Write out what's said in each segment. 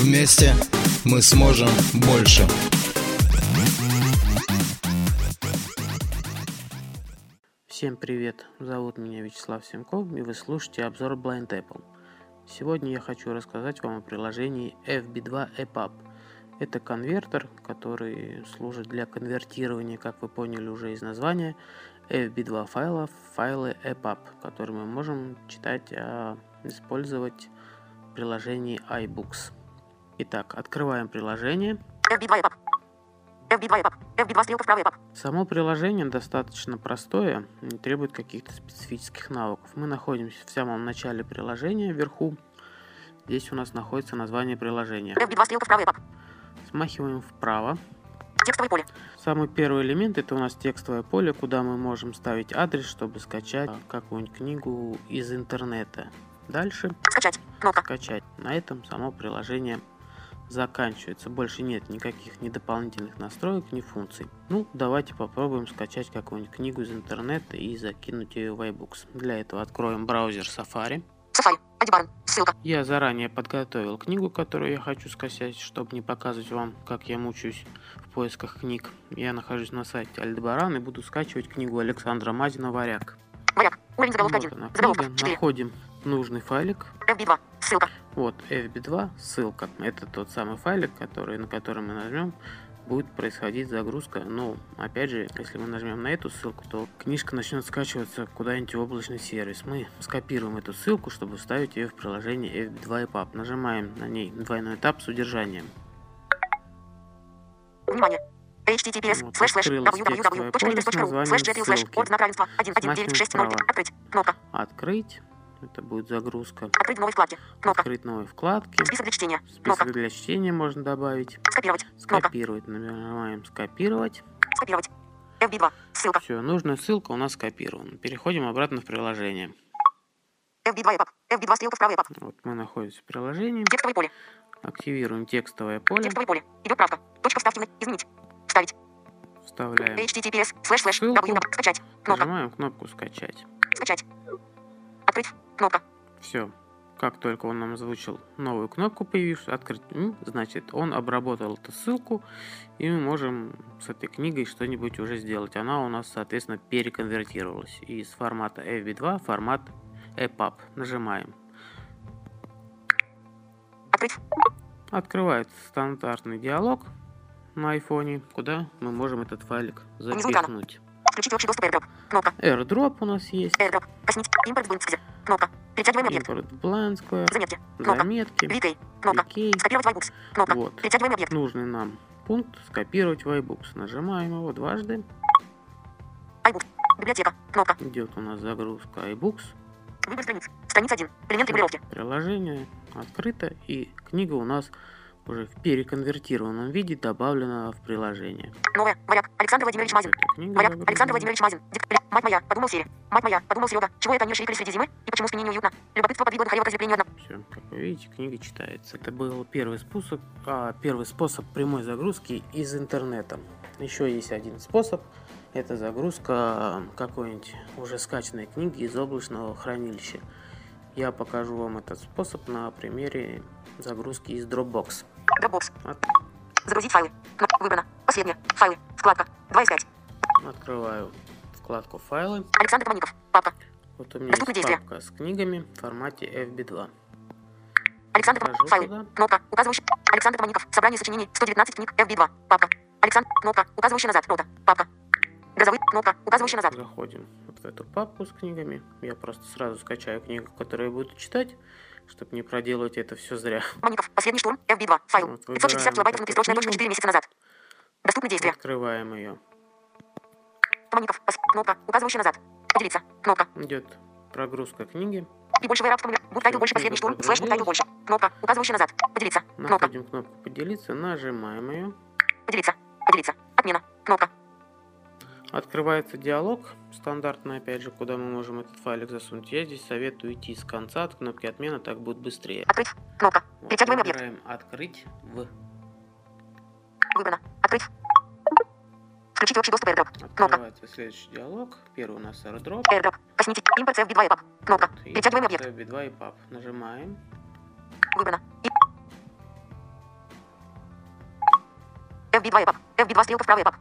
Вместе мы сможем больше. Всем привет, зовут меня Вячеслав Семков и вы слушаете обзор Blind Apple. Сегодня я хочу рассказать вам о приложении FB2 EPUB. Это конвертер, который служит для конвертирования, как вы поняли уже из названия, FB2 файлов файлы EPUB, которые мы можем читать, а использовать в приложении iBooks. Итак, открываем приложение. FB2 EPUB. FB2 EPUB. FB2 стрелка вправо EPUB. Само приложение достаточно простое, не требует каких-то специфических навыков. Мы находимся в самом начале приложения, вверху. Здесь у нас находится название приложения. FB2 стрелка вправо EPUB. Смахиваем вправо. Текстовое поле. Самый первый элемент это у нас текстовое поле, куда мы можем ставить адрес, чтобы скачать какую-нибудь книгу из интернета. Дальше Скачать. Кнопка. скачать. На этом само приложение заканчивается. Больше нет никаких ни дополнительных настроек, ни функций. Ну, давайте попробуем скачать какую-нибудь книгу из интернета и закинуть ее в iBooks. Для этого откроем браузер Safari. Safari. Альдебарон. Ссылка. Я заранее подготовил книгу, которую я хочу скачать, чтобы не показывать вам, как я мучаюсь в поисках книг. Я нахожусь на сайте Альдебаран и буду скачивать книгу Александра Мазина «Варяг». Моряк. Уровень заголовка Вот 1. она Заголовка книга. 4. Находим нужный файлик. FB2. Ссылка. Вот FB2, ссылка. Это тот самый файлик, который, на который мы нажмем, будет происходить загрузка. Но, опять же, если мы нажмем на эту ссылку, то книжка начнет скачиваться куда-нибудь в облачный сервис. Мы скопируем эту ссылку, чтобы вставить ее в приложение FB2 EPUB. Нажимаем на ней двойной этап с удержанием. Внимание. https Вот, слэш слэш названием слэш gtl слэш ссылки. ордена равенства 1 1 9 6 0 Смахиваем Открыть. Кнопка. Открыть. Это будет загрузка. Открыть в новой вкладке. Кнопка. Открыть новые вкладки. Список для чтения. Кнопка. Список для чтения можно добавить. Скопировать. Кнопка. Скопировать. Нажимаем скопировать. Скопировать. FB2. Ссылка. Все, нужная ссылка у нас скопирована. Переходим обратно в приложение. FB2 EPUB. FB2 стрелка вправо EPUB. Вот мы находимся в приложении. Текстовое поле. Активируем текстовое поле. Текстовое поле. Идет правка. Точка вставки. на- Изменить. Вставить. Вставляем. https слэш слэш Ссылку. Скачать. Кнопка. Нажимаем кнопку скачать. Скачать. Открыть. Кнопка. Все. Как только он нам озвучил новую кнопку появившуюся, открыть, значит, он обработал эту ссылку, и мы можем с этой книгой что-нибудь уже сделать. Она у нас, соответственно, переконвертировалась из формата FB2 в формат EPUB. Нажимаем. Открыть. Открывается стандартный диалог на айфоне, куда мы можем этот файлик запихнуть. Включить общий доступ AirDrop. Кнопка. AirDrop у нас есть. AirDrop. Импорт в. Кнопка. Перетягиваем объект. Blind Square. Заметки. Кнопка. Заметки. VK. Кнопка. VK. Скопировать в iBooks. Кнопка. Вот. Перетягиваем объект. Нужный нам пункт скопировать в iBooks. Нажимаем его дважды. iBooks. Библиотека. Кнопка. Идет у нас загрузка iBooks. Выбор страниц. Страница 1. Элемент регулировки. Приложение открыто и книга у нас уже в переконвертированном виде добавлена в приложение. Новая. Моряк. Александр Владимирович Мазин. Загружена. Александр Владимирович Мазин. Дик- Мать моя. Подумал Сири. Мать моя. Подумал Серега. Чего это они шрикали среди зимы? И почему спине неуютно? Любопытство подвигло Михаила к разлеплению одного. Все, как вы видите, книга читается. Это был первый способ, а, первый способ прямой загрузки из интернета. Еще есть один способ. Это загрузка какой-нибудь уже скачанной книги из облачного хранилища. Я покажу вам этот способ на примере загрузки из Dropbox. Dropbox. От- Загрузить файлы. Кнопка. Выбрано. Последнее. Файлы. Вкладка. 2 из 5. Открываю вкладку файлы. Александр Томаников. Папка. Вот у меня Доступны есть действия. папка с книгами в формате FB2. Александр Томаников. Файлы. туда. Кнопка. Указывающая. Александр Томаников. Собрание сочинений. 119 книг. FB2. Папка. Александр. Кнопка. Указывающая назад. Рота. Папка. Газовый. Кнопка. Указывающая назад. Заходим в эту папку с книгами. Я просто сразу скачаю книгу, которую я буду читать, чтобы не проделывать это все зря. Маников. Последний штурм. FB2. Файл. Вот, 560 выбираем килобайтов эту внутристрочная точка книгу. 4 месяца назад. Доступны действия. Открываем ее. Маников. Пос- Кнопка. Указывающая назад. Поделиться. Кнопка. Идет прогрузка книги. И больше рабство. Буттайтл больше Книга последний штурм. Слэш буттайтл прогрузилась. больше. Кнопка, указывающая назад. Поделиться. Кнопка. Находим кнопку «Поделиться», нажимаем ее. Поделиться. Поделиться. Отмена. Кнопка. Открывается диалог, стандартный, опять же, куда мы можем этот файлик засунуть. Я здесь советую идти с конца от кнопки отмена, так будет быстрее. Открыть. Кнопка. Вот, Перетягиваем объект. «Открыть в». Выбрано. Открыть. Включить общий доступ AirDrop. Кнопка. Открывается следующий диалог. Первый у нас AirDrop. AirDrop. Косметик. Импорт FB2 EPUB. Кнопка. И Перетягиваем объект. B2 и PUB. Нажимаем. Выбрано. И... FB2 EPUB. FB2 стрелка вправо EPUB.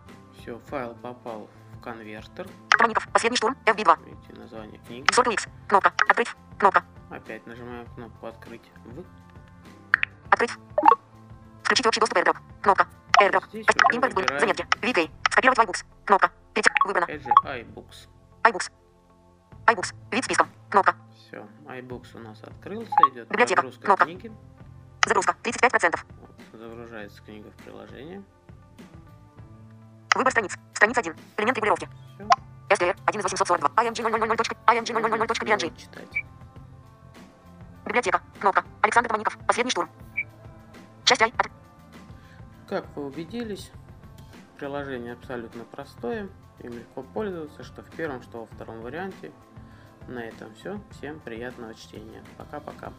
Все, файл попал в конвертер. Томоников. Последний штурм. FB2. Видите название книги. Circle X. Кнопка. Открыть. Кнопка. Опять нажимаем кнопку «Открыть в». Открыть. Включить общий доступ AirDrop. Кнопка. AirDrop. Импорт был. Заметки. VK. Скопировать в iBooks. Кнопка. Перетя... Выбрано. Опять же iBooks. iBooks. iBooks. Вид списка. Кнопка. Все, iBooks у нас открылся, идет Библиотека. загрузка Кнопка. книги. Загрузка. 35%. Вот, загружается книга в приложение. Выбор страниц. Страница 1. Элемент регулировки. SDR 1 из 842. IMG 000. IMG 000.png. читать. Библиотека. Кнопка. Александр Томоников. Последний штурм. Часть I. От... Как вы убедились, приложение абсолютно простое, им легко пользоваться, что в первом, что во втором варианте. На этом все. Всем приятного чтения. Пока-пока.